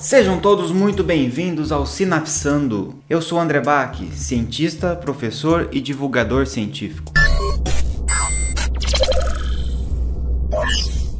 Sejam todos muito bem-vindos ao Sinapsando. Eu sou André Bach, cientista, professor e divulgador científico.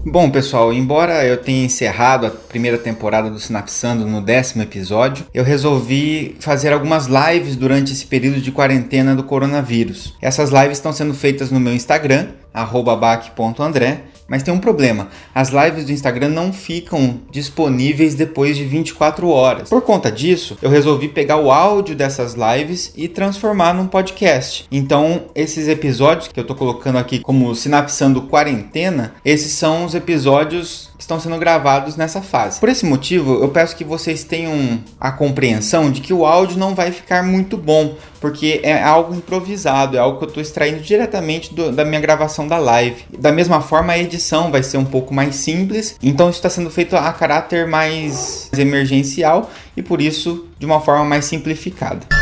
Bom, pessoal, embora eu tenha encerrado a primeira temporada do Sinapsando no décimo episódio, eu resolvi fazer algumas lives durante esse período de quarentena do coronavírus. Essas lives estão sendo feitas no meu Instagram, bac.andré, mas tem um problema: as lives do Instagram não ficam disponíveis depois de 24 horas. Por conta disso, eu resolvi pegar o áudio dessas lives e transformar num podcast. Então, esses episódios que eu tô colocando aqui como Sinapsando Quarentena, esses são os episódios estão sendo gravados nessa fase. Por esse motivo, eu peço que vocês tenham a compreensão de que o áudio não vai ficar muito bom, porque é algo improvisado, é algo que eu estou extraindo diretamente do, da minha gravação da live. Da mesma forma, a edição vai ser um pouco mais simples, então isso está sendo feito a caráter mais emergencial e por isso de uma forma mais simplificada.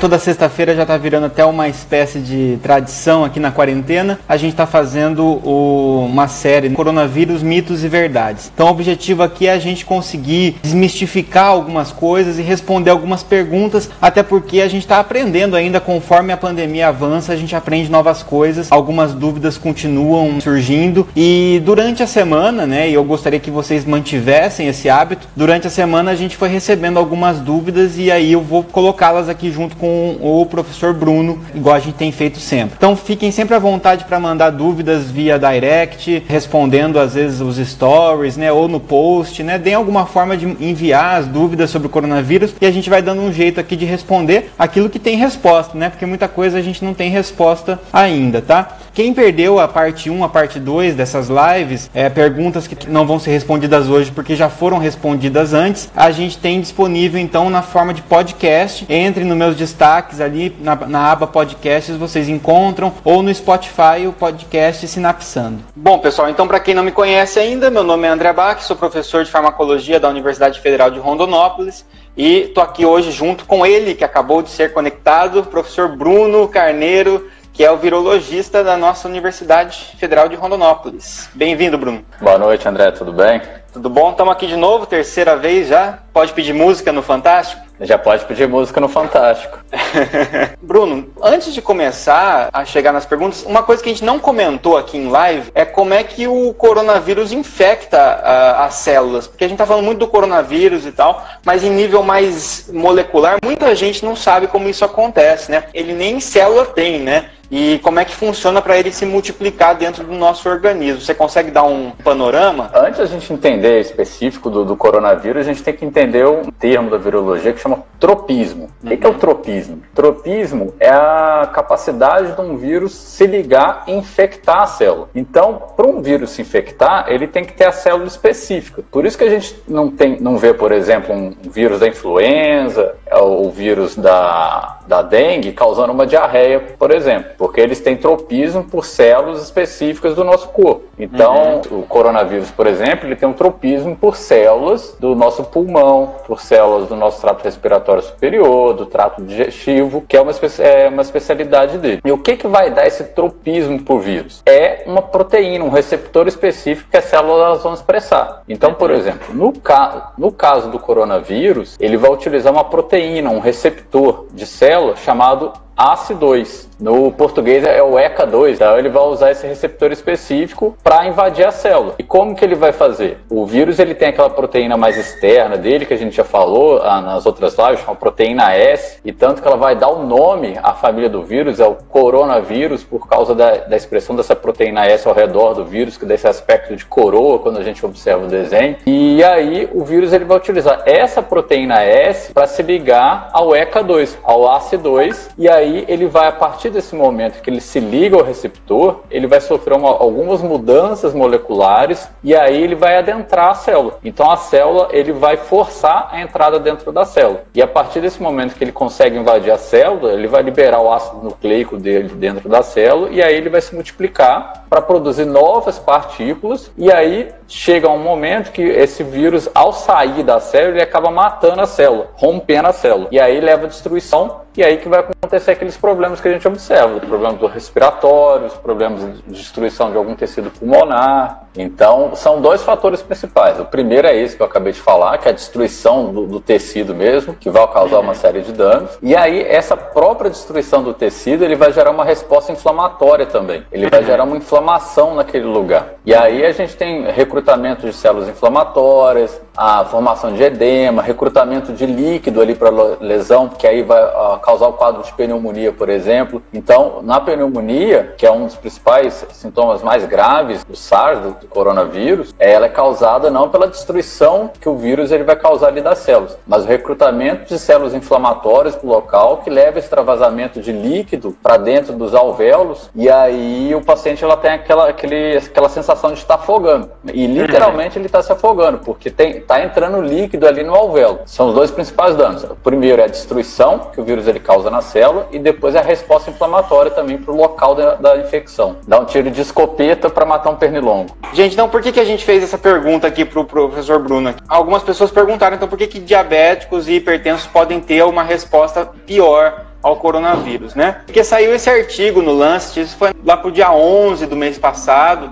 Toda sexta-feira já está virando até uma espécie de tradição aqui na quarentena. A gente está fazendo o, uma série Coronavírus, Mitos e Verdades. Então o objetivo aqui é a gente conseguir desmistificar algumas coisas e responder algumas perguntas, até porque a gente está aprendendo ainda conforme a pandemia avança, a gente aprende novas coisas, algumas dúvidas continuam surgindo e durante a semana, né, e eu gostaria que vocês mantivessem esse hábito, durante a semana a gente foi recebendo algumas dúvidas e aí eu vou colocá-las aqui junto com com o professor Bruno, igual a gente tem feito sempre. Então fiquem sempre à vontade para mandar dúvidas via direct, respondendo às vezes os stories, né, ou no post, né, deem alguma forma de enviar as dúvidas sobre o coronavírus e a gente vai dando um jeito aqui de responder aquilo que tem resposta, né, porque muita coisa a gente não tem resposta ainda, tá? Quem perdeu a parte 1, a parte 2 dessas lives, é, perguntas que não vão ser respondidas hoje porque já foram respondidas antes, a gente tem disponível então na forma de podcast. Entre nos meus destaques ali na, na aba podcasts vocês encontram ou no Spotify o podcast Sinapsando. Bom, pessoal, então para quem não me conhece ainda, meu nome é André Bach, sou professor de farmacologia da Universidade Federal de Rondonópolis e estou aqui hoje junto com ele que acabou de ser conectado, professor Bruno Carneiro que é o virologista da nossa Universidade Federal de Rondonópolis. Bem-vindo, Bruno. Boa noite, André, tudo bem? Tudo bom? Estamos aqui de novo, terceira vez já. Pode pedir música no Fantástico? Já pode pedir música no Fantástico. Bruno, antes de começar a chegar nas perguntas, uma coisa que a gente não comentou aqui em live é como é que o coronavírus infecta uh, as células. Porque a gente está falando muito do coronavírus e tal, mas em nível mais molecular, muita gente não sabe como isso acontece, né? Ele nem célula tem, né? E como é que funciona para ele se multiplicar dentro do nosso organismo. Você consegue dar um panorama? Antes da gente entender específico do, do coronavírus, a gente tem que entender um termo da virologia que chama tropismo. Uhum. O que é o uhum. tropismo? Tropismo é a capacidade de um vírus se ligar e infectar a célula. Então, para um vírus se infectar, ele tem que ter a célula específica. Por isso que a gente não, tem, não vê, por exemplo, um vírus da influenza, ou o vírus da, da dengue causando uma diarreia, por exemplo porque eles têm tropismo por células específicas do nosso corpo. Então, uhum. o coronavírus, por exemplo, ele tem um tropismo por células do nosso pulmão, por células do nosso trato respiratório superior, do trato digestivo, que é uma, é uma especialidade dele. E o que, que vai dar esse tropismo por vírus? É uma proteína, um receptor específico que as células vão expressar. Então, por exemplo, no, ca no caso do coronavírus, ele vai utilizar uma proteína, um receptor de célula chamado ACE2. No português é o ECA2, então ele vai usar esse receptor específico para invadir a célula. E como que ele vai fazer? O vírus ele tem aquela proteína mais externa dele que a gente já falou ah, nas outras lives, uma proteína S, e tanto que ela vai dar o nome à família do vírus, é o coronavírus, por causa da, da expressão dessa proteína S ao redor do vírus, que dá esse aspecto de coroa quando a gente observa o desenho. E aí o vírus ele vai utilizar essa proteína S para se ligar ao ECA2, ao ACE2, e aí aí ele vai, a partir desse momento que ele se liga ao receptor, ele vai sofrer uma, algumas mudanças moleculares e aí ele vai adentrar a célula. Então a célula ele vai forçar a entrada dentro da célula. E a partir desse momento que ele consegue invadir a célula, ele vai liberar o ácido nucleico dele dentro da célula e aí ele vai se multiplicar para produzir novas partículas e aí chega um momento que esse vírus, ao sair da célula, ele acaba matando a célula, rompendo a célula. E aí leva à destruição e aí que vai acontecer aqueles problemas que a gente observa, problemas respiratórios, problemas de destruição de algum tecido pulmonar. Então, são dois fatores principais. O primeiro é esse que eu acabei de falar, que é a destruição do, do tecido mesmo, que vai causar uma série de danos. E aí, essa própria destruição do tecido, ele vai gerar uma resposta inflamatória também. Ele vai gerar uma inflamação naquele lugar. E aí a gente tem recrutamento de células inflamatórias, a formação de edema, recrutamento de líquido ali para lesão, que aí vai causar o quadro de pneumonia, por exemplo. Então, na pneumonia, que é um dos principais sintomas mais graves do SARS, do, coronavírus, ela é causada não pela destruição que o vírus ele vai causar ali das células, mas o recrutamento de células inflamatórias para o local que leva extravasamento de líquido para dentro dos alvéolos e aí o paciente ela tem aquela, aquele, aquela sensação de estar afogando. E literalmente ele está se afogando, porque está entrando líquido ali no alvéolo. São os dois principais danos. O primeiro é a destruição que o vírus ele causa na célula e depois é a resposta inflamatória também para o local da, da, infecção. Dá um tiro de escopeta para matar um pernilongo. Gente, então por que, que a gente fez essa pergunta aqui para o professor Bruno? Algumas pessoas perguntaram então por que, que diabéticos e hipertensos podem ter uma resposta pior ao coronavírus, né? Porque saiu esse artigo no Lancet, isso foi lá pro dia 11 do mês passado,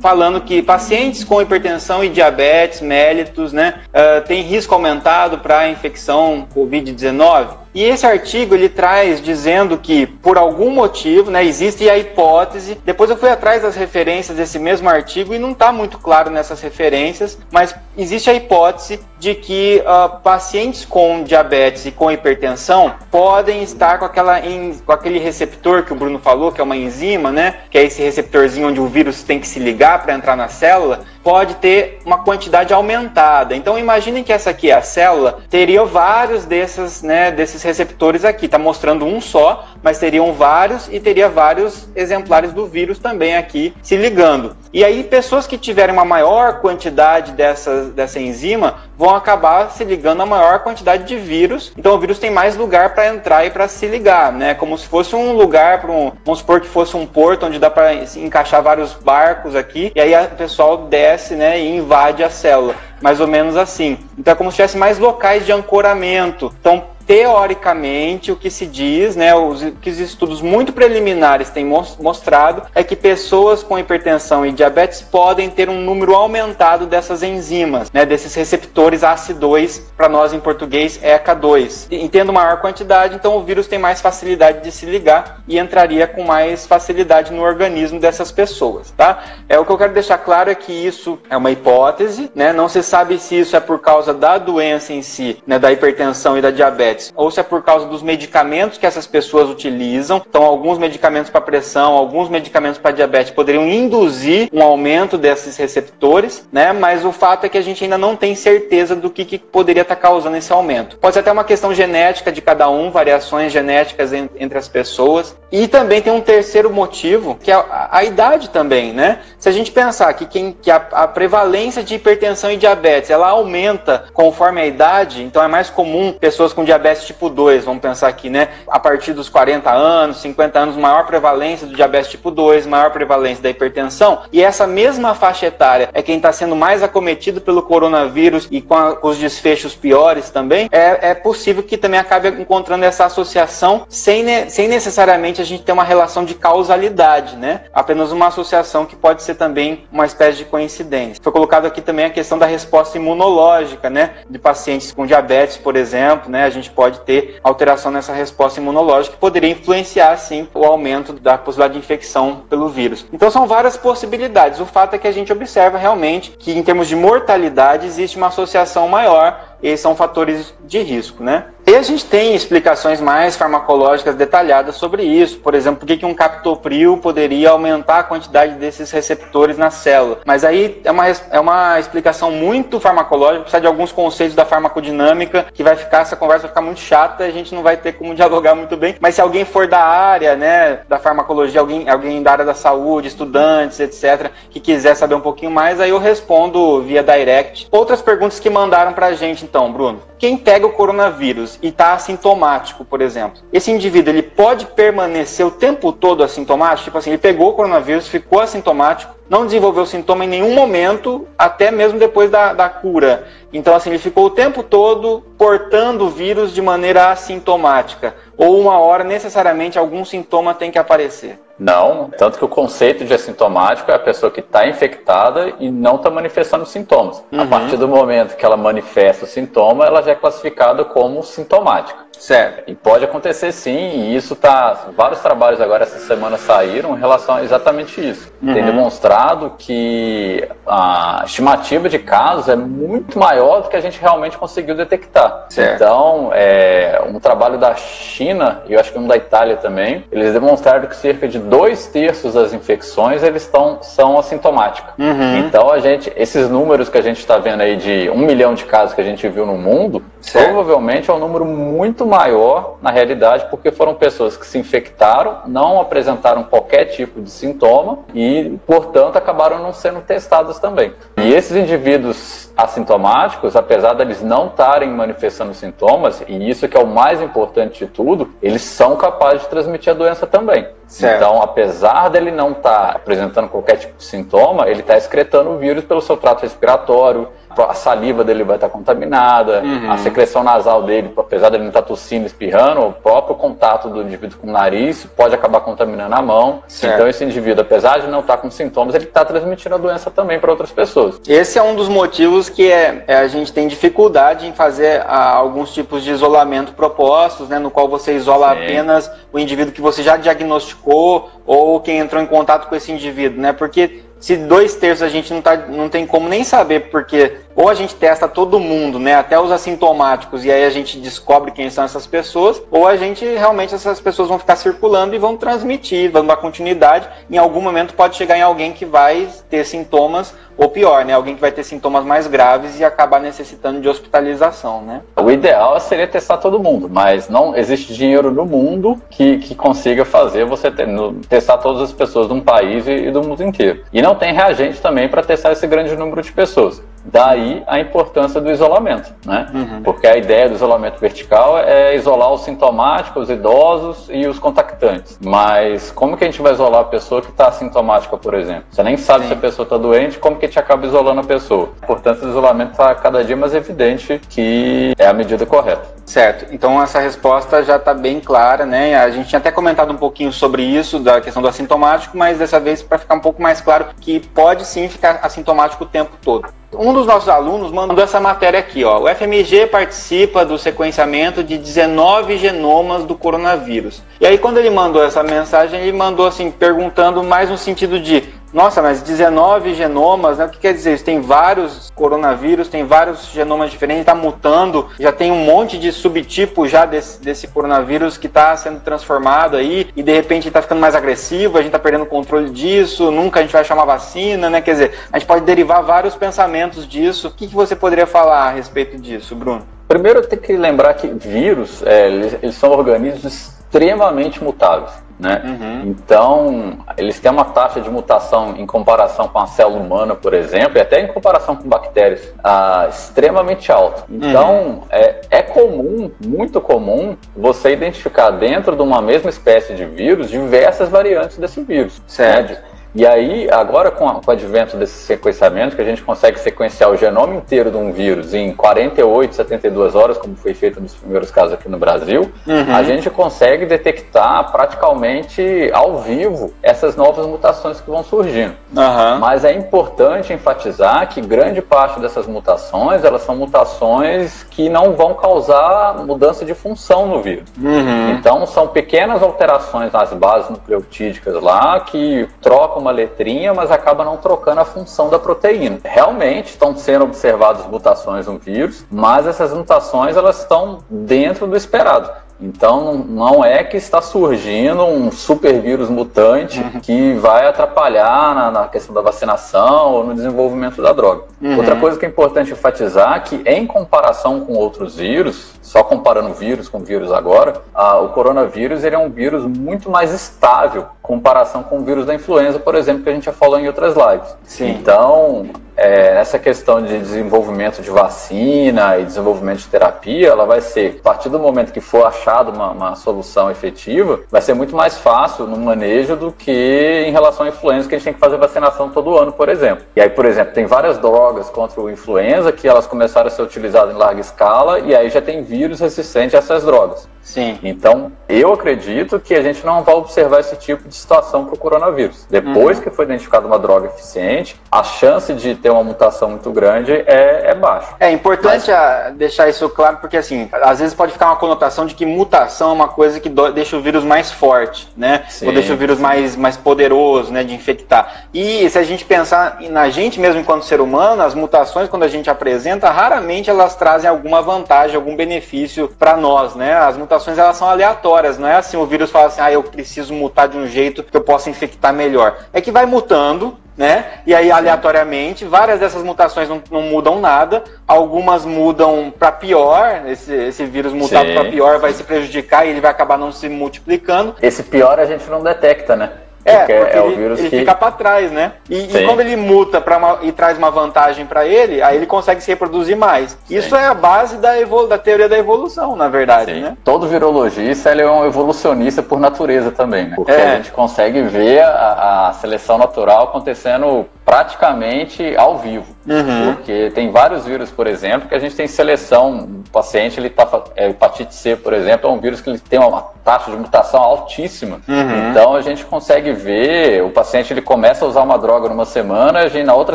falando que pacientes com hipertensão e diabetes mellitus, né, uh, têm risco aumentado para infecção COVID-19. E esse artigo ele traz dizendo que por algum motivo, né, existe a hipótese. Depois eu fui atrás das referências desse mesmo artigo e não está muito claro nessas referências, mas existe a hipótese de que uh, pacientes com diabetes e com hipertensão podem estar com, aquela, com aquele receptor que o Bruno falou, que é uma enzima, né, que é esse receptorzinho onde o vírus tem que se ligar para entrar na célula pode ter uma quantidade aumentada. Então imaginem que essa aqui é a célula, teria vários desses, né, desses receptores aqui. Está mostrando um só, mas teriam vários e teria vários exemplares do vírus também aqui se ligando. E aí pessoas que tiverem uma maior quantidade dessa, dessa enzima vão acabar se ligando a maior quantidade de vírus. Então o vírus tem mais lugar para entrar e para se ligar, né? Como se fosse um lugar para um, vamos supor que fosse um porto onde dá para encaixar vários barcos aqui e aí o pessoal desce, né, e invade a célula, mais ou menos assim. Então é como se tivesse mais locais de ancoramento. Então teoricamente, o que se diz, né, os, que os estudos muito preliminares têm mostrado é que pessoas com hipertensão e diabetes podem ter um número aumentado dessas enzimas, né, desses receptores ACE2, para nós em português ECA2. E tendo maior quantidade, então o vírus tem mais facilidade de se ligar e entraria com mais facilidade no organismo dessas pessoas, tá? É o que eu quero deixar claro é que isso é uma hipótese, né? Não se sabe se isso é por causa da doença em si, né, da hipertensão e da diabetes diabetes, ou se é por causa dos medicamentos que essas pessoas utilizam. Então, alguns medicamentos para pressão, alguns medicamentos para diabetes poderiam induzir um aumento desses receptores, né? Mas o fato é que a gente ainda não tem certeza do que, que poderia estar tá causando esse aumento. Pode ser até uma questão genética de cada um, variações genéticas entre as pessoas. E também tem um terceiro motivo, que é a, a idade também, né? Se a gente pensar que, quem, que a, a prevalência de hipertensão e diabetes ela aumenta conforme a idade, então é mais comum pessoas com diabetes diabetes tipo 2, vamos pensar aqui, né? A partir dos 40 anos, 50 anos, maior prevalência do diabetes tipo 2, maior prevalência da hipertensão. E essa mesma faixa etária é quem está sendo mais acometido pelo coronavírus e com, a, com os desfechos piores também. É, é, possível que também acabe encontrando essa associação sem, ne, sem necessariamente a gente ter uma relação de causalidade, né? Apenas uma associação que pode ser também uma espécie de coincidência. Foi colocado aqui também a questão da resposta imunológica, né? De pacientes com diabetes, por exemplo, né? A gente pode ter alteração nessa resposta imunológica que poderia influenciar, sim, o aumento da possibilidade de infecção pelo vírus. Então são várias possibilidades. O fato é que a gente observa realmente que em termos de mortalidade existe uma associação maior e são fatores de risco, né? E a gente tem explicações mais farmacológicas detalhadas sobre isso. Por exemplo, por que um captopril poderia aumentar a quantidade desses receptores na célula. Mas aí é uma, é uma explicação muito farmacológica, precisa de alguns conceitos da farmacodinâmica, que vai ficar, essa conversa vai ficar muito chata, a gente não vai ter como dialogar muito bem. Mas se alguém for da área, né, da farmacologia, alguém, alguém da área da saúde, estudantes, etc., que quiser saber um pouquinho mais, aí eu respondo via direct. Outras perguntas que mandaram pra gente, então, Bruno. Quem pega o coronavírus e está assintomático, por exemplo, esse indivíduo ele pode permanecer o tempo todo assintomático? Tipo assim, ele pegou o coronavírus, ficou assintomático, não desenvolveu sintoma em nenhum momento, até mesmo depois da, da cura. Então, assim, ele ficou o tempo todo portando o vírus de maneira assintomática. Ou uma hora, necessariamente, algum sintoma tem que aparecer. Não, tanto que o conceito de assintomático é a pessoa que está infectada e não está manifestando sintomas. Uhum. A partir do momento que ela manifesta o sintoma, ela já é classificada como sintomática. Certo. E pode acontecer sim, e isso tá. Vários trabalhos agora essa semana saíram em relação a exatamente isso. Uhum. Tem demonstrado que a estimativa de casos é muito maior do que a gente realmente conseguiu detectar. Certo. Então, é, um trabalho da China, e eu acho que um da Itália também, eles demonstraram que cerca de dois terços das infecções eles estão, são assintomáticas. Uhum. Então, a gente, esses números que a gente está vendo aí de um milhão de casos que a gente viu no mundo, certo. provavelmente é um número muito maior na realidade, porque foram pessoas que se infectaram, não apresentaram qualquer tipo de sintoma e, portanto, acabaram não sendo testadas também. E esses indivíduos assintomáticos, apesar deles não estarem manifestando sintomas, e isso que é o mais importante de tudo, eles são capazes de transmitir a doença também. Certo. Então, apesar dele não estar apresentando qualquer tipo de sintoma, ele está excretando o vírus pelo seu trato respiratório, a saliva dele vai estar contaminada, uhum. a secreção nasal dele, apesar dele não estar tossindo, espirrando, o próprio contato do indivíduo com o nariz pode acabar contaminando a mão. Certo. Então esse indivíduo, apesar de não estar com sintomas, ele está transmitindo a doença também para outras pessoas. Esse é um dos motivos que é, é, a gente tem dificuldade em fazer a, ah, alguns tipos de isolamento propostos, né, no qual você isola Sim. apenas o indivíduo que você já diagnosticou ou quem entrou em contato com esse indivíduo, né? Porque se dois terços a gente não, tá, não tem como nem saber, porque ou a gente testa todo mundo, né, até os assintomáticos, e aí a gente descobre quem são essas pessoas, ou a gente realmente essas pessoas vão ficar circulando e vão transmitir, vão dar continuidade. Em algum momento pode chegar em alguém que vai ter sintomas, ou pior, né, alguém que vai ter sintomas mais graves e acabar necessitando de hospitalização, né? O ideal seria testar todo mundo, mas não existe dinheiro no mundo que, que consiga fazer você ter, no, testar todas as pessoas de um país e, e do mundo inteiro. E não tem reagente também para testar esse grande número de pessoas. Daí a importância do isolamento, né? Uhum. Porque a ideia do isolamento vertical é isolar os sintomáticos, os idosos e os contactantes. Mas como que a gente vai isolar a pessoa que está assintomática, por exemplo? Você nem sabe Sim. se a pessoa está doente, como que a gente acaba isolando a pessoa? A importância do isolamento está cada dia mais evidente que é a medida correta. Certo. Então essa resposta já está bem clara, né? A gente tinha até comentado um pouquinho sobre isso, da questão do assintomático, mas dessa vez para ficar um pouco mais claro que pode sim ficar assintomático o tempo todo. Um dos nossos alunos mandou essa matéria aqui, ó. O FMG participa do sequenciamento de 19 genomas do coronavírus. E aí quando ele mandou essa mensagem, ele mandou assim perguntando mais no sentido de nossa, mas 19 genomas, né? O que quer dizer isso? Tem vários coronavírus, tem vários genomas diferentes, está mutando, já tem um monte de subtipos já desse, desse coronavírus que está sendo transformado aí, e de repente está ficando mais agressivo, a gente está perdendo o controle disso, nunca a gente vai chamar vacina, né? Quer dizer, a gente pode derivar vários pensamentos disso. O que, que você poderia falar a respeito disso, Bruno? Primeiro, tem que lembrar que vírus, é, eles, eles são organismos extremamente mutáveis. Né? Uhum. Então, eles têm uma taxa de mutação em comparação com a célula humana, por exemplo, e até em comparação com bactérias, ah, extremamente alta. Então, uhum. é, é comum, muito comum, você identificar dentro de uma mesma espécie de vírus diversas variantes desse vírus. Certo. Né? E aí, agora com, o advento desse sequenciamento, que a gente consegue sequenciar o genoma inteiro de um vírus em 48, 72 horas, como foi feito nos primeiros casos aqui no Brasil, uhum. a gente consegue detectar praticamente ao vivo essas novas mutações que vão surgindo. Uhum. Mas é importante enfatizar que grande parte dessas mutações, elas são mutações que não vão causar mudança de função no vírus. Uhum. Então, são pequenas alterações nas bases nucleotídicas lá que trocam troca uma letrinha, mas acaba não trocando a função da proteína. Realmente estão sendo observadas mutações no vírus, mas essas mutações elas estão dentro do esperado. Então não é que está surgindo um super vírus mutante uhum. que vai atrapalhar na, na, questão da vacinação ou no desenvolvimento da droga. Uhum. Outra coisa que é importante enfatizar é que em comparação com outros vírus, só comparando vírus com vírus agora, a, o coronavírus ele é um vírus muito mais estável em comparação com o vírus da influenza, por exemplo, que a gente já falou em outras lives. Sim. Então, é, essa questão de desenvolvimento de vacina e desenvolvimento de terapia, ela vai ser, a partir do momento que for achado uma, uma solução efetiva, vai ser muito mais fácil no manejo do que em relação à influenza, que a gente tem que fazer vacinação todo ano, por exemplo. E aí, por exemplo, tem várias drogas contra o influenza que elas começaram a ser utilizadas em larga escala e aí já tem vírus resistente a essas drogas. Sim. Então, eu acredito que a gente não vai observar esse tipo de situação para o coronavírus. Depois uhum. que foi identificada uma droga eficiente, a chance de ter uma mutação muito grande é, é baixa. É importante Mas... deixar isso claro, porque assim, às vezes pode ficar uma conotação de que mutação é uma coisa que deixa o vírus mais forte, né? Sim. Ou deixa o vírus mais, mais poderoso, né, de infectar. E se a gente pensar na gente mesmo enquanto ser humano, as mutações, quando a gente apresenta, raramente elas trazem alguma vantagem, algum benefício para nós, né? As mutações mutações elas são aleatórias, não é assim o vírus fala assim, ah, eu preciso mutar de um jeito que eu possa infectar melhor. É que vai mutando, né? E aí, aleatoriamente, várias dessas mutações não, não mudam nada, algumas mudam para pior, esse, esse vírus mutado para pior vai se prejudicar e ele vai acabar não se multiplicando. Esse pior a gente não detecta, né? É, porque, porque é ele, ele que... fica para trás, né? E, e, quando ele muta uma, e traz uma vantagem para ele, aí ele consegue se reproduzir mais. Sim. Isso é a base da, evolu da teoria da evolução, na verdade, Sim. né? Todo virologista ele é um evolucionista por natureza também, né? Porque é. a gente consegue ver a, a seleção natural acontecendo praticamente ao vivo. Uhum. Porque tem vários vírus, por exemplo, que a gente tem seleção. O paciente, ele tá. É, hepatite C, por exemplo, é um vírus que ele tem uma taxa de mutação altíssima. Uhum. Então a gente consegue ver, o paciente ele começa a usar uma droga numa semana, e na outra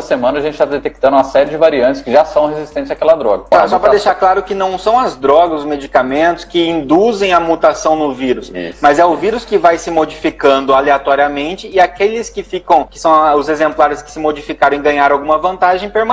semana a gente está detectando uma série de variantes que já são resistentes àquela droga. Tá, só para deixar claro que não são as drogas, os medicamentos que induzem a mutação no vírus, Isso. mas é o vírus que vai se modificando aleatoriamente e aqueles que ficam, que são os exemplares que se modificaram e ganharam alguma vantagem, permanecem,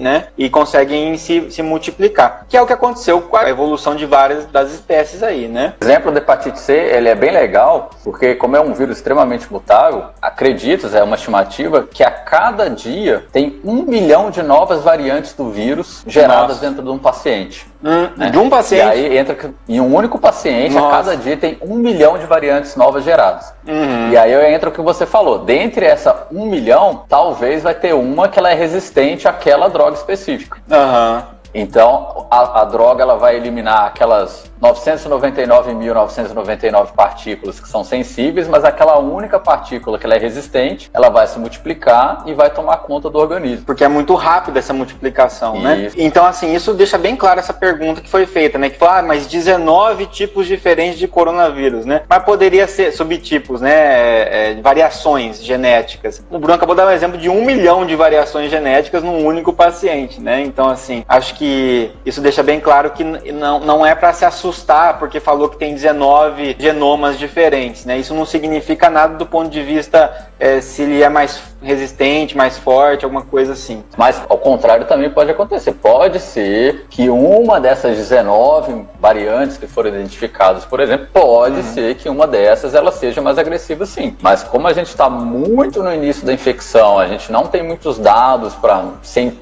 né? E conseguem se, se multiplicar. Que é o que aconteceu com a evolução de várias das espécies aí, né? O exemplo da hepatite C, ele é bem legal, porque como é um vírus extremamente mutável, acredito, é uma estimativa, que a cada dia tem um milhão de novas variantes do vírus geradas Nossa. dentro de um paciente. Hum, né? De um paciente? E aí entra em um único paciente, Nossa. a cada dia tem um milhão de variantes novas geradas. Uhum. E aí entra o que você falou. Dentre essa um milhão, talvez vai ter uma que ela é resistente àquela droga específica. Uhum. Então, a, a, droga ela vai eliminar aquelas 999.999 partículas que são sensíveis, mas aquela única partícula que ela é resistente, ela vai se multiplicar e vai tomar conta do organismo. Porque é muito rápida essa multiplicação, né? isso. né? Então, assim, isso deixa bem clara essa pergunta que foi feita, né? Que fala, ah, mas 19 tipos diferentes de coronavírus, né? Mas poderia ser subtipos, né? É, é, variações genéticas. O Bruno acabou de dar um exemplo de um milhão de variações genéticas num único paciente, né? Então, assim, acho que que isso deixa bem claro que não, não é para se assustar porque falou que tem 19 genomas diferentes, né? Isso não significa nada do ponto de vista é, se ele é mais resistente, mais forte, alguma coisa assim. Mas ao contrário também pode acontecer. Pode ser que uma dessas 19 variantes que foram identificadas, por exemplo, pode uhum. ser que uma dessas ela seja mais agressiva sim. Mas como a gente está muito no início da infecção, a gente não tem muitos dados para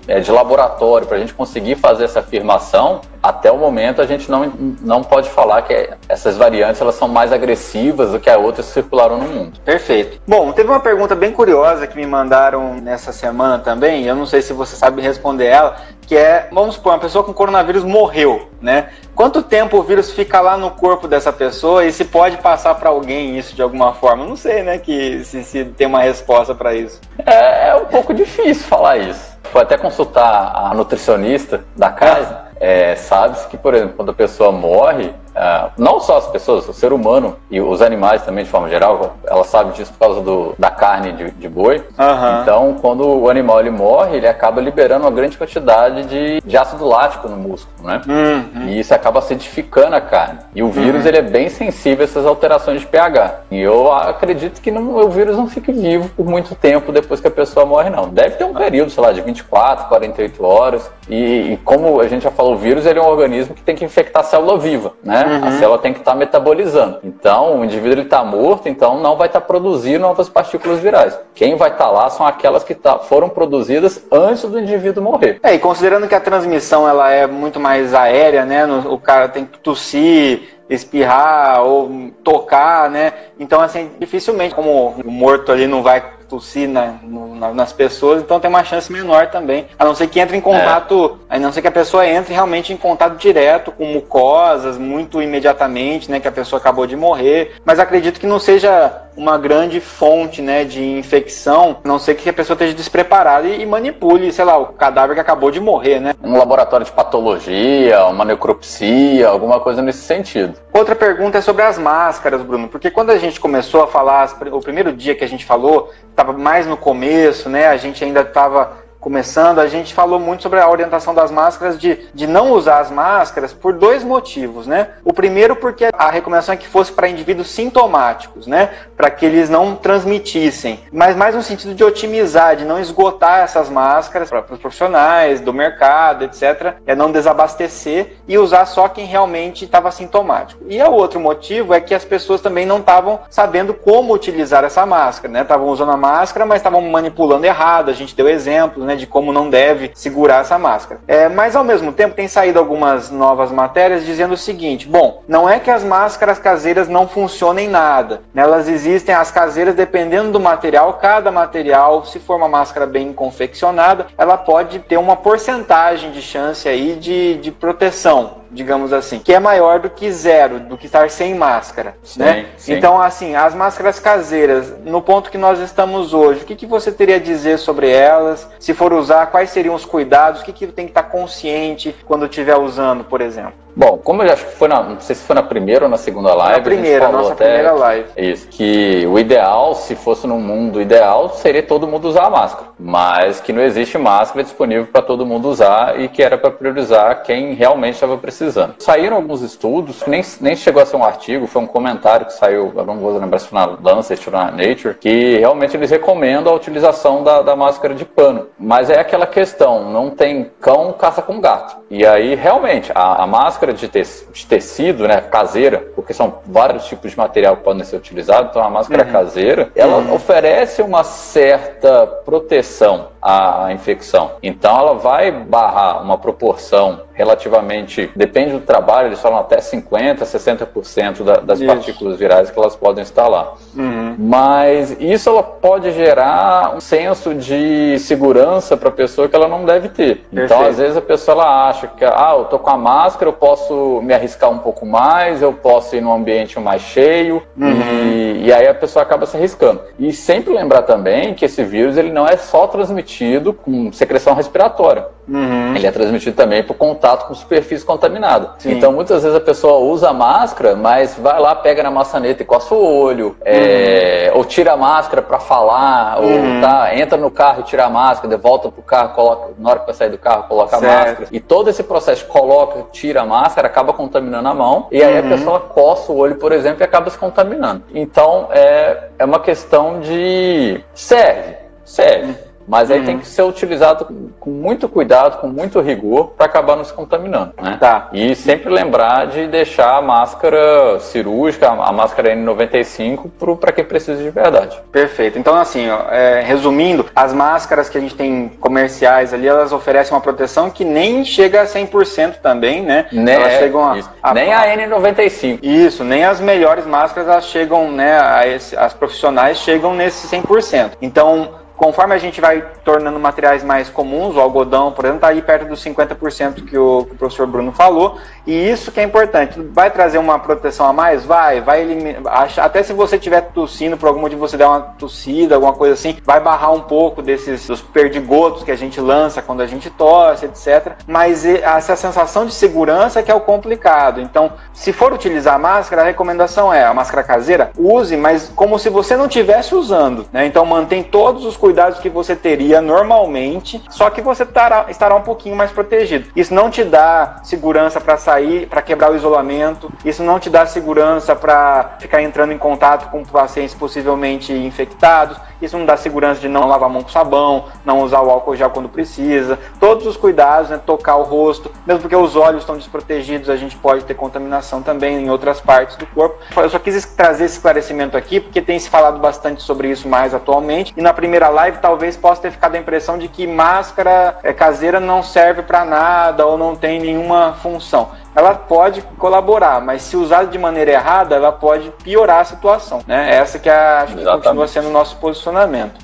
é, de laboratório para a gente conseguir fazer essa afirmação, até o momento a gente não, não pode falar que essas variantes elas são mais agressivas do que as outras que circularam no mundo. Perfeito. Bom, teve uma pergunta bem curiosa que me mandaram nessa semana também, eu não sei se você sabe responder ela, que é, vamos supor, uma pessoa com coronavírus morreu, né? Quanto tempo o vírus fica lá no corpo dessa pessoa e se pode passar para alguém isso de alguma forma? não sei, né, que se, se tem uma resposta para isso. É, é um pouco difícil falar isso. Foi até consultar a nutricionista da casa. É, sabe-se que, por exemplo, quando a pessoa morre, Uh, não só as pessoas, o ser humano e os animais também, de forma geral, ela sabe disso por causa do, da carne de, de boi. Uhum. Então, quando o animal ele morre, ele acaba liberando uma grande quantidade de, de ácido lático no músculo, né? Uhum. E isso acaba acidificando a carne. E o vírus, uhum. ele é bem sensível a essas alterações de pH. E eu acredito que não, o vírus não fique vivo por muito tempo depois que a pessoa morre, não. Deve ter um período, sei lá, de 24, 48 horas. E, e como a gente já falou, o vírus ele é um organismo que tem que infectar a célula viva, né? Uhum. A célula tem que estar tá metabolizando. Então, o indivíduo está morto, então não vai estar tá produzindo novas partículas virais. Quem vai estar tá lá são aquelas que tá, foram produzidas antes do indivíduo morrer. É, e considerando que a transmissão ela é muito mais aérea, né? O cara tem que tossir, espirrar ou tocar, né? Então, assim, dificilmente, como o morto ali não vai tossir na, no, na, nas pessoas, então tem uma chance menor também. A não ser que entre em contato, é. a não ser que a pessoa entre realmente em contato direto com mucosas, muito imediatamente, né? Que a pessoa acabou de morrer. Mas acredito que não seja uma grande fonte né, de infecção, a não ser que a pessoa esteja despreparada e, manipule, sei lá, o cadáver que acabou de morrer, né? Um laboratório de patologia, uma necropsia, alguma coisa nesse sentido. Outra pergunta é sobre as máscaras, Bruno, porque quando a gente começou a falar, o primeiro dia que a gente falou, estava mais no começo, né? A gente ainda estava começando, a gente falou muito sobre a orientação das máscaras de, de não usar as máscaras por dois motivos, né? O primeiro porque a recomendação é que fosse para indivíduos sintomáticos, né? Para que eles não transmitissem, mas mais no sentido de otimizar, de não esgotar essas máscaras para os profissionais do mercado, etc. É não desabastecer e usar só quem realmente estava sintomático. E o outro motivo é que as pessoas também não estavam sabendo como utilizar essa máscara, né? Estavam usando a máscara, mas estavam manipulando errado. A gente deu exemplos, né? Né, de como não deve segurar essa máscara. É, mas ao mesmo tempo tem saído algumas novas matérias dizendo o seguinte: bom, não é que as máscaras caseiras não funcionem nada. Né, elas existem as caseiras dependendo do material. Cada material, se for uma máscara bem confeccionada, ela pode ter uma porcentagem de chance aí de, de proteção digamos assim, que é maior do que zero, do que estar sem máscara, sim, né? Sim. Então, assim, as máscaras caseiras, no ponto que nós estamos hoje, o que, que você teria a dizer sobre elas? Se for usar, quais seriam os cuidados? O que, que tem que estar consciente quando estiver usando, por exemplo? Bom, como eu acho que foi na, não sei se foi na primeira ou na segunda live. Na primeira, a nossa primeira live. Isso, que o ideal, se fosse no mundo ideal, seria todo mundo usar a máscara. Mas que não existe máscara disponível para todo mundo usar e que era para priorizar quem realmente estava precisando. Saíram alguns estudos, nem, nem chegou a ser um artigo, foi um comentário que saiu, eu não vou lembrar se foi na Lancet ou na Nature, que realmente eles recomendam a utilização da, da máscara de pano. Mas é aquela questão, não tem cão, caça com gato. E aí, realmente, a, a máscara máscara de, te de, tecido, né, caseira, porque são vários tipos de material que podem ser utilizados, então a máscara uhum. caseira, ela uhum. oferece uma certa proteção à infecção. Então ela vai barrar uma proporção relativamente, depende do trabalho, eles falam até 50%, 60% da, das isso. partículas virais que elas podem estar lá. Uhum. Mas isso ela pode gerar um senso de segurança para a pessoa que ela não deve ter. Então, Perfeito. Então, às vezes a pessoa ela acha que, ah, eu tô com a máscara, eu posso me arriscar um pouco mais, eu posso ir num ambiente mais cheio, uhum. e, e aí a pessoa acaba se arriscando. E sempre lembrar também que esse vírus ele não é só transmitido com secreção respiratória. Uhum. Ele é transmitido também por contato com superfície contaminada. Sim. Então, muitas vezes a pessoa usa máscara, mas vai lá, pega na maçaneta e coça o olho, é, uhum. ou tira a máscara para falar, uhum. ou tá, entra no carro e tira a máscara, volta pro carro, coloca, na hora que vai sair do carro, coloca certo. a máscara. E todo esse processo coloca, tira a máscara, acaba contaminando a mão, e aí a uhum. pessoa coça o olho, por exemplo, e acaba se contaminando. Então, é, é uma questão de serve, serve mas aí uhum. tem que ser utilizado com muito cuidado, com muito rigor, para acabar não se contaminando. Né? Tá. E sempre lembrar de deixar a máscara cirúrgica, a máscara N95, para quem precisa de verdade. Perfeito. Então, assim, ó, é, resumindo, as máscaras que a gente tem comerciais ali, elas oferecem uma proteção que nem chega a 100% também, né? Nem, elas chegam a, a, nem a N95. Isso, nem as melhores máscaras elas chegam, né? A esse, as profissionais chegam nesse 100%. Então, conforme a gente vai tornando materiais mais comuns, o algodão, por exemplo, está aí perto dos 50% que o, que o professor Bruno falou, e isso que é importante. Vai trazer uma proteção a mais? Vai, vai eliminar. Até se você estiver tossindo, por algum motivo você der uma tossida, alguma coisa assim, vai barrar um pouco desses dos perdigotos que a gente lança quando a gente tosse, etc. Mas essa sensação de segurança que é o complicado. Então, se for utilizar máscara, a recomendação é a máscara caseira, use, mas como se você não estivesse usando. Né? Então, mantém todos os cuidados que você teria normalmente, só que você estará, estará um pouquinho mais protegido. Isso não te dá segurança para sair, para quebrar o isolamento, isso não te dá segurança para ficar entrando em contato com pacientes possivelmente infectados, isso não dá segurança de não lavar a mão com sabão, não usar o álcool gel quando precisa, todos os cuidados, né, tocar o rosto, mesmo porque os olhos estão desprotegidos, a gente pode ter contaminação também em outras partes do corpo. Eu só quis trazer esse esclarecimento aqui, porque tem se falado bastante sobre isso mais atualmente, e na primeira live talvez possa ter ficado a impressão de que máscara é, caseira não serve para nada ou não tem nenhuma função ela pode colaborar, mas se usada de maneira errada, ela pode piorar a situação. Né? Essa que, é, acho que continua sendo o nosso posicionamento.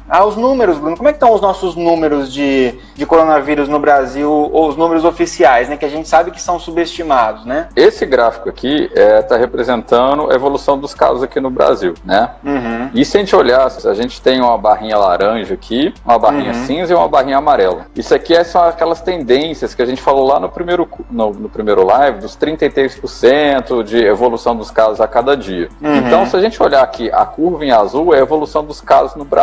Ah, os números, Bruno, como é que estão os nossos números de, de coronavírus no Brasil, ou os números oficiais, né? Que a gente sabe que são subestimados, né? Esse gráfico aqui está é, tá representando a evolução dos casos aqui no Brasil, né? Uhum. E se a gente olhar, a gente tem uma barrinha laranja aqui, uma barrinha uhum. cinza e uma barrinha amarela. Isso aqui é são aquelas tendências que a gente falou lá no primeiro, no, no primeiro live, dos 33% de evolução dos casos a cada dia. Uhum. Então, se a gente olhar aqui, a curva em azul é a evolução dos casos no Brasil,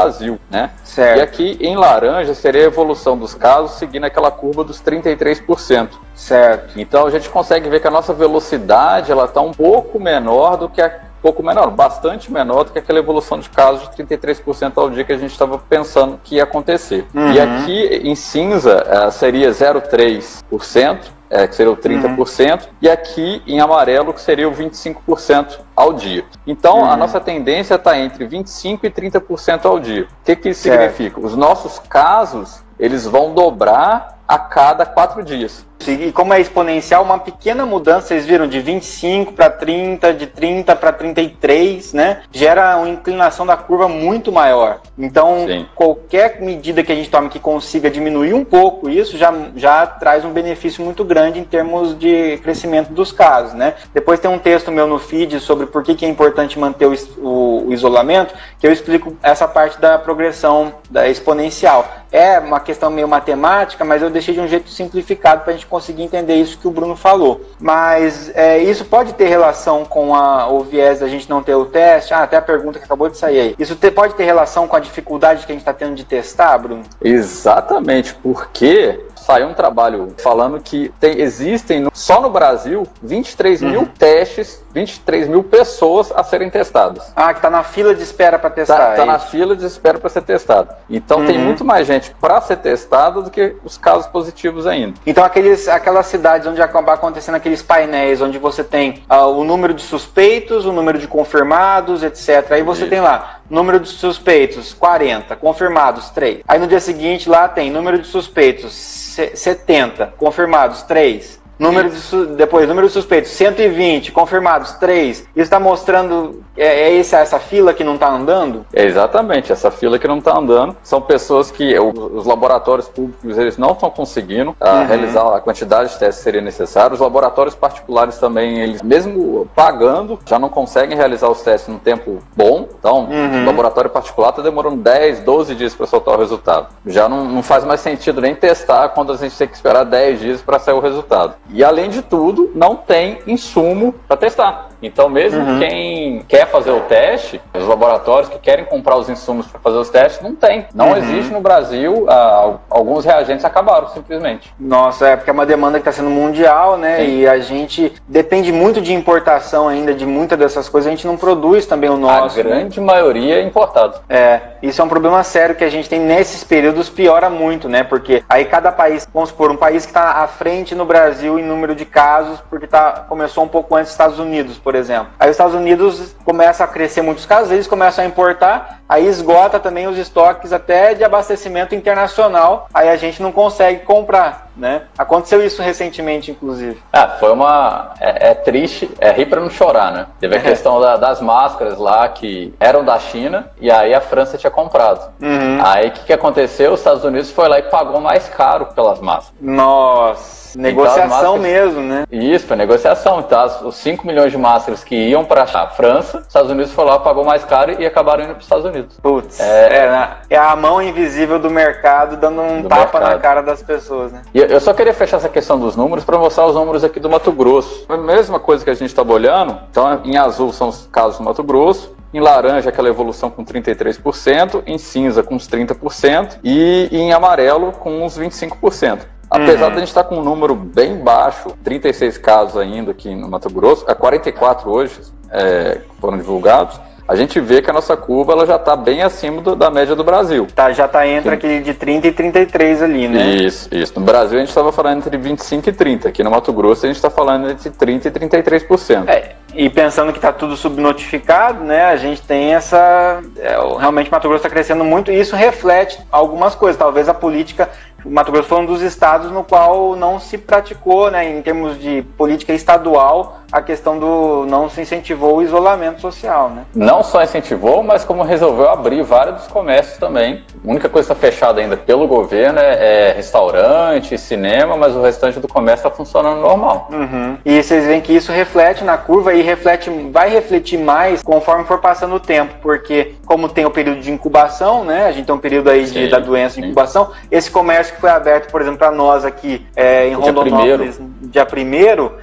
né? Certo. E aqui em laranja seria a evolução dos casos seguindo aquela curva dos 33%. Certo. Então a gente consegue ver que a nossa velocidade ela está um pouco menor do que a pouco menor, bastante menor do que aquela evolução de casos de 33% ao dia que a gente estava pensando que ia acontecer. Uhum. E aqui em cinza uh, seria 0,3%, é, que seria o 30%, uhum. e aqui em amarelo, que seria o 25% ao dia. Então, uhum. a nossa tendência está entre 25% e 30% ao dia. O que, que isso certo. significa? Os nossos casos, eles vão dobrar a cada quatro dias. E como é exponencial, uma pequena mudança, vocês viram, de 25 para 30, de 30 para 33, né? Gera uma inclinação da curva muito maior. Então, Sim. qualquer medida que a gente tome que consiga diminuir um pouco isso, já, já traz um benefício muito grande em termos de crescimento dos casos, né? Depois tem um texto meu no feed sobre por que, que é importante manter o, o, o isolamento, que eu explico essa parte da progressão da exponencial. É uma questão meio matemática, mas eu deixei de um jeito simplificado para a gente conseguir entender isso que o Bruno falou. Mas é, isso pode ter relação com a, o viés da gente não ter o teste? Ah, até a pergunta que acabou de sair aí. Isso pode ter relação com a dificuldade que a gente está tendo de testar, Bruno? Exatamente, porque saiu um trabalho falando que tem, existem só no Brasil 23 uhum. mil testes, 23 mil pessoas a serem testadas. Ah, que está na fila de espera para testar. Está tá é na fila de espera para ser testado. Então uhum. tem muito mais gente para ser testada do que os casos positivos ainda. Então aqueles, aquelas cidades onde acaba acontecendo aqueles painéis, onde você tem uh, o número de suspeitos, o número de confirmados, etc. Aí você Isso. tem lá número de suspeitos 40, confirmados 3. Aí no dia seguinte lá tem número de suspeitos 70, confirmados 3. Número de, depois, número de suspeitos, 120, confirmados, 3. Isso está mostrando, é, é essa, essa fila que não está andando? É exatamente, essa fila que não está andando. São pessoas que os laboratórios públicos eles não estão conseguindo uh, uhum. realizar a quantidade de testes que seria necessário. Os laboratórios particulares também, eles mesmo pagando, já não conseguem realizar os testes num tempo bom. Então, uhum. o laboratório particular está demorando 10, 12 dias para soltar o resultado. Já não, não faz mais sentido nem testar quando a gente tem que esperar 10 dias para sair o resultado. E além de tudo, não tem insumo para testar. Então, mesmo uhum. quem quer fazer o teste, os laboratórios que querem comprar os insumos para fazer os testes, não tem. Não uhum. existe no Brasil. Ah, alguns reagentes acabaram, simplesmente. Nossa, é porque é uma demanda que está sendo mundial, né? Sim. E a gente depende muito de importação ainda, de muitas dessas coisas. A gente não produz também o nosso. A grande né? maioria é importado. É, isso é um problema sério que a gente tem nesses períodos, piora muito, né? Porque aí cada país, vamos supor, um país que está à frente no Brasil em número de casos, porque tá, começou um pouco antes dos Estados Unidos, por exemplo. Aí os Estados Unidos começam a crescer muitos casos, eles começam a importar, aí esgota também os estoques até de abastecimento internacional, aí a gente não consegue comprar. Né? Aconteceu isso recentemente, inclusive. Ah, foi uma. É, é triste, é rir para não chorar, né? Teve a é. questão da, das máscaras lá que eram da China e aí a França tinha comprado. Uhum. Aí o que, que aconteceu? Os Estados Unidos foi lá e pagou mais caro pelas máscaras. Nossa! Negociação então, máscaras... mesmo, né? Isso, foi negociação. Então, os 5 milhões de máscaras que iam para a França, os Estados Unidos foi lá, pagou mais caro e acabaram indo para os Estados Unidos. Putz, é... É, né? é, a mão invisível do mercado dando um do tapa mercado. na cara das pessoas, né? E eu só queria fechar essa questão dos números para mostrar os números aqui do Mato Grosso. A mesma coisa que a gente estava olhando, então em azul são os casos do Mato Grosso, em laranja aquela evolução com 33%, em cinza com uns 30% e em amarelo com uns 25%. Apesar uhum. de a gente estar com um número bem baixo, 36 casos ainda aqui no Mato Grosso, a 44 hoje é, foram divulgados, a gente vê que a nossa curva ela já está bem acima do, da média do Brasil. Tá, já está entre Sim. aquele de 30 e 33 ali, né? Isso, isso. No Brasil a gente estava falando entre 25 e 30. Aqui no Mato Grosso a gente está falando entre 30 e 33%. É, e pensando que está tudo subnotificado, né, a gente tem essa. É, realmente Mato Grosso está crescendo muito e isso reflete algumas coisas. Talvez a política Mato Grosso foi um dos estados no qual não se praticou, né, em termos de política estadual, a questão do não se incentivou o isolamento social, né? Não só incentivou, mas como resolveu abrir vários dos comércios também. A única coisa que está fechada ainda pelo governo é, é, restaurante, cinema, mas o restante do comércio está funcionando normal. Uhum. E vocês veem que isso reflete na curva e reflete, vai refletir mais conforme for passando o tempo, porque como tem o período de incubação, né? A gente tem um período aí de, da doença de incubação. Esse comércio que foi aberto, por exemplo, para nós aqui é, em o Rondonópolis, dia primeiro,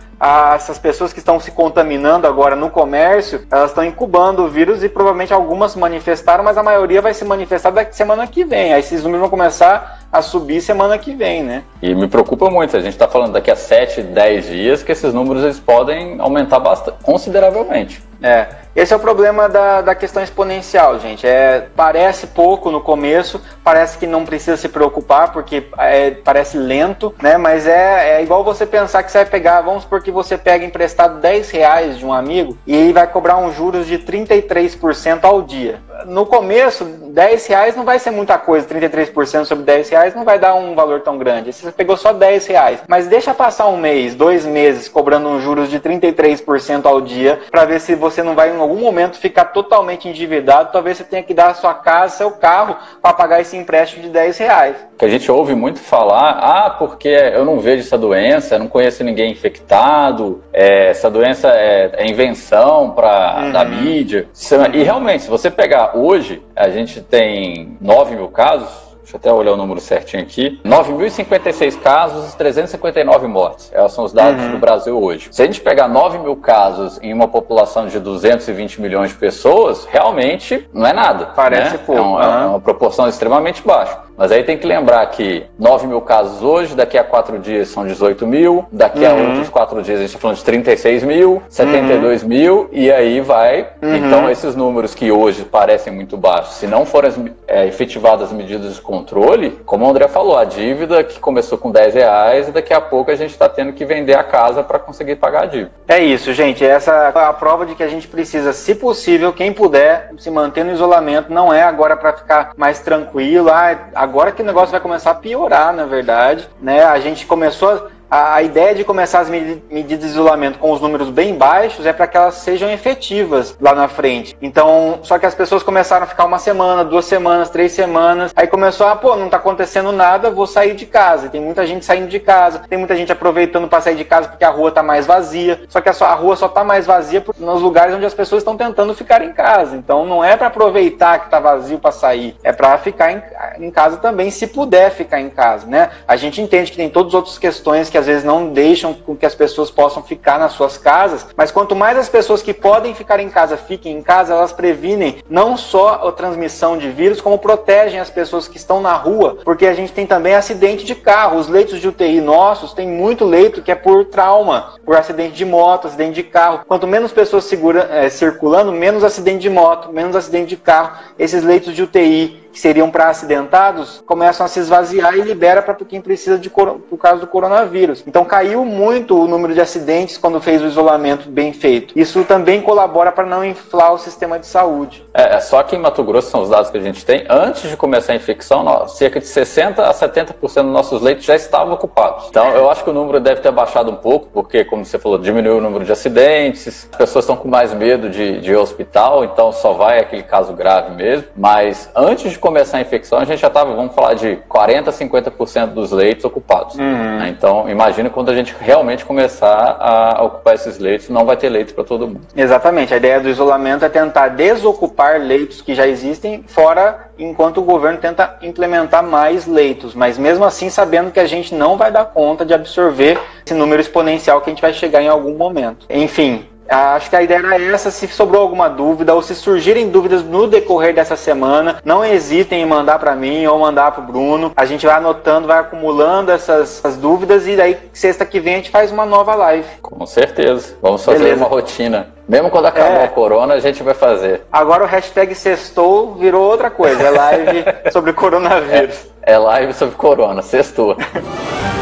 essas pessoas que estão se contaminando agora no comércio, elas estão incubando o vírus e provavelmente algumas manifestaram, mas a maioria vai se manifestar daqui semana que vem. Aí esses números vão começar a subir semana que vem, né? E me preocupa muito, a gente está falando daqui a 7, 10 dias que esses números eles podem aumentar bastante, consideravelmente. É, esse é o problema da, da questão exponencial, gente. É, parece pouco no começo, parece que não precisa se preocupar, porque é, parece lento, né? Mas é, é igual você pensar que você vai pegar, vamos supor que você pega emprestado 10 reais de um amigo e ele vai cobrar um juros de 33% ao dia. No começo, 10 reais não vai ser muita coisa, 33% sobre 10 reais não vai dar um valor tão grande. Você pegou só 10 reais, mas deixa passar um mês, dois meses cobrando um juros de 33% ao dia para ver se você não vai em algum momento ficar totalmente endividado, talvez você tenha que dar a sua casa, seu carro, para pagar esse empréstimo de 10 reais. Que a gente ouve muito falar, ah, porque eu não vejo essa doença, não conheço ninguém infectado, é, essa doença é, é invenção pra, uhum. da mídia. E realmente, se você pegar hoje, a gente tem 9 mil casos, Deixa eu até olhar o número certinho aqui. 9.056 casos e 359 mortes. Esses são os dados uhum. do Brasil hoje. Se a gente pegar 9 mil casos em uma população de 220 milhões de pessoas, realmente não é nada. Parece né? pouco. É uma, uhum. é uma proporção extremamente baixa. Mas aí tem que lembrar que 9 mil casos hoje, daqui a 4 dias são 18 mil, daqui a uhum. outros 4 dias a gente está falando de 36 mil, 72 uhum. mil, e aí vai. Uhum. Então, esses números que hoje parecem muito baixos, se não forem é, efetivadas as medidas de controle, como o André falou, a dívida que começou com 10 reais e daqui a pouco a gente está tendo que vender a casa para conseguir pagar a dívida. É isso, gente. Essa é a prova de que a gente precisa, se possível, quem puder, se manter no isolamento. Não é agora para ficar mais tranquilo. Ah, agora que o negócio vai começar a piorar, na verdade. Né? A gente começou a, a ideia de começar as medidas de isolamento com os números bem baixos é para que elas sejam efetivas lá na frente. Então, só que as pessoas começaram a ficar uma semana, duas semanas, três semanas, aí começou a, pô, não tá acontecendo nada, vou sair de casa. Tem muita gente saindo de casa, tem muita gente aproveitando para sair de casa porque a rua tá mais vazia. Só que a, a rua só tá mais vazia nos lugares onde as pessoas estão tentando ficar em casa. Então, não é para aproveitar que tá vazio para sair, é para ficar em, em casa também, se puder ficar em casa, né? A gente entende que tem todas as outras questões que às vezes não deixam com que as pessoas possam ficar nas suas casas, mas quanto mais as pessoas que podem ficar em casa fiquem em casa, elas previnem não só a transmissão de vírus, como protegem as pessoas que estão na rua, porque a gente tem também acidente de carro. Os leitos de UTI nossos tem muito leito que é por trauma, por acidente de moto, acidente de carro. Quanto menos pessoas segura, é, circulando, menos acidente de moto, menos acidente de carro. Esses leitos de UTI que seriam para acidentados, começam a se esvaziar e libera para quem precisa de por causa do coronavírus. Então caiu muito o número de acidentes quando fez o isolamento bem feito. Isso também colabora para não inflar o sistema de saúde. É, é, só que em Mato Grosso são os dados que a gente tem. Antes de começar a infecção, nós, cerca de 60 a 70% dos nossos leitos já estavam ocupados. Então eu acho que o número deve ter baixado um pouco, porque, como você falou, diminuiu o número de acidentes, as pessoas estão com mais medo de, de ir ao hospital, então só vai aquele caso grave mesmo. Mas antes de começar a infecção, a gente já estava, vamos falar, de 40 a 50% dos leitos ocupados. Uhum. Né? Então, imagina quando a gente realmente começar a ocupar esses leitos, não vai ter leito para todo mundo. Exatamente. A ideia do isolamento é tentar desocupar leitos que já existem, fora enquanto o governo tenta implementar mais leitos, mas mesmo assim sabendo que a gente não vai dar conta de absorver esse número exponencial que a gente vai chegar em algum momento. Enfim, Acho que a ideia era essa. Se sobrou alguma dúvida ou se surgirem dúvidas no decorrer dessa semana, não hesitem em mandar para mim ou mandar para o Bruno. A gente vai anotando, vai acumulando essas, essas, dúvidas e daí sexta que vem a gente faz uma nova live. Com certeza. Vamos fazer Beleza. uma rotina. Mesmo quando acabar é. a corona, a gente vai fazer. Agora o hashtag sextou virou outra coisa. É live sobre coronavírus. É, é live sobre corona. Sextou.